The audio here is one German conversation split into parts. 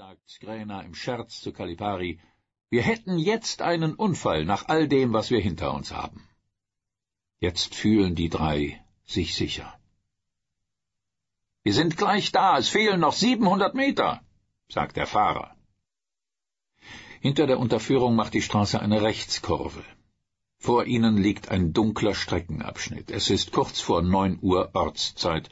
sagt Skrena im Scherz zu Kalipari, wir hätten jetzt einen Unfall nach all dem, was wir hinter uns haben. Jetzt fühlen die drei sich sicher. Wir sind gleich da, es fehlen noch 700 Meter, sagt der Fahrer. Hinter der Unterführung macht die Straße eine Rechtskurve. Vor ihnen liegt ein dunkler Streckenabschnitt. Es ist kurz vor neun Uhr Ortszeit.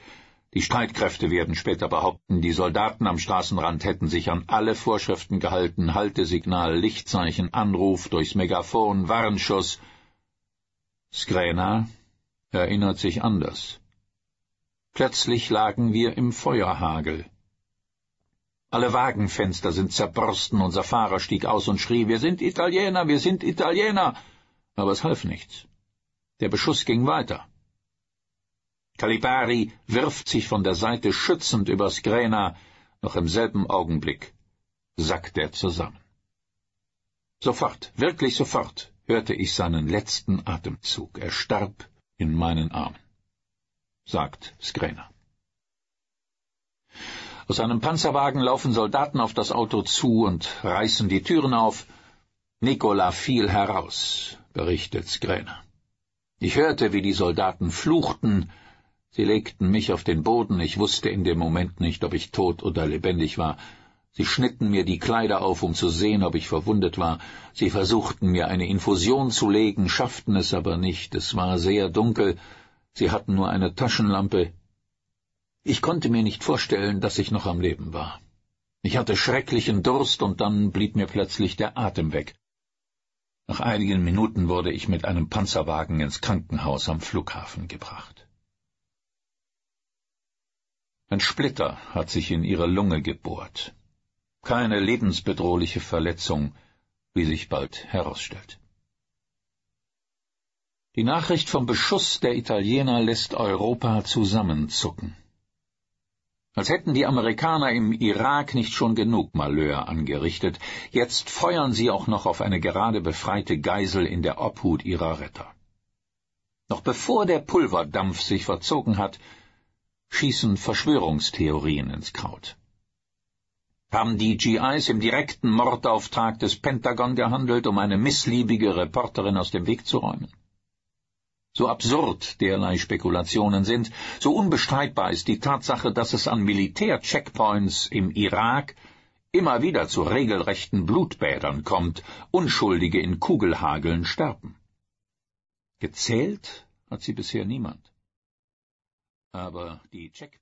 Die Streitkräfte werden später behaupten, die Soldaten am Straßenrand hätten sich an alle Vorschriften gehalten, Haltesignal, Lichtzeichen, Anruf durchs Megafon, Warnschuss. Skrena erinnert sich anders. Plötzlich lagen wir im Feuerhagel. Alle Wagenfenster sind zerborsten, unser Fahrer stieg aus und schrie, wir sind Italiener, wir sind Italiener. Aber es half nichts. Der Beschuss ging weiter. Calipari wirft sich von der Seite schützend über Skrena, noch im selben Augenblick sackt er zusammen. Sofort, wirklich sofort, hörte ich seinen letzten Atemzug. Er starb in meinen Armen sagt Skrena. Aus einem Panzerwagen laufen Soldaten auf das Auto zu und reißen die Türen auf. Nikola fiel heraus, berichtet Skrena. Ich hörte, wie die Soldaten fluchten. Sie legten mich auf den Boden. Ich wusste in dem Moment nicht, ob ich tot oder lebendig war. Sie schnitten mir die Kleider auf, um zu sehen, ob ich verwundet war. Sie versuchten mir eine Infusion zu legen, schafften es aber nicht. Es war sehr dunkel Sie hatten nur eine Taschenlampe. Ich konnte mir nicht vorstellen, dass ich noch am Leben war. Ich hatte schrecklichen Durst, und dann blieb mir plötzlich der Atem weg. Nach einigen Minuten wurde ich mit einem Panzerwagen ins Krankenhaus am Flughafen gebracht. Ein Splitter hat sich in ihre Lunge gebohrt. Keine lebensbedrohliche Verletzung, wie sich bald herausstellt. Die Nachricht vom Beschuss der Italiener lässt Europa zusammenzucken. Als hätten die Amerikaner im Irak nicht schon genug Malheur angerichtet, jetzt feuern sie auch noch auf eine gerade befreite Geisel in der Obhut ihrer Retter. Noch bevor der Pulverdampf sich verzogen hat, schießen Verschwörungstheorien ins Kraut. Haben die GIs im direkten Mordauftrag des Pentagon gehandelt, um eine missliebige Reporterin aus dem Weg zu räumen? So absurd derlei Spekulationen sind, so unbestreitbar ist die Tatsache, dass es an Militärcheckpoints im Irak immer wieder zu regelrechten Blutbädern kommt, Unschuldige in Kugelhageln sterben. Gezählt hat sie bisher niemand. Aber die Check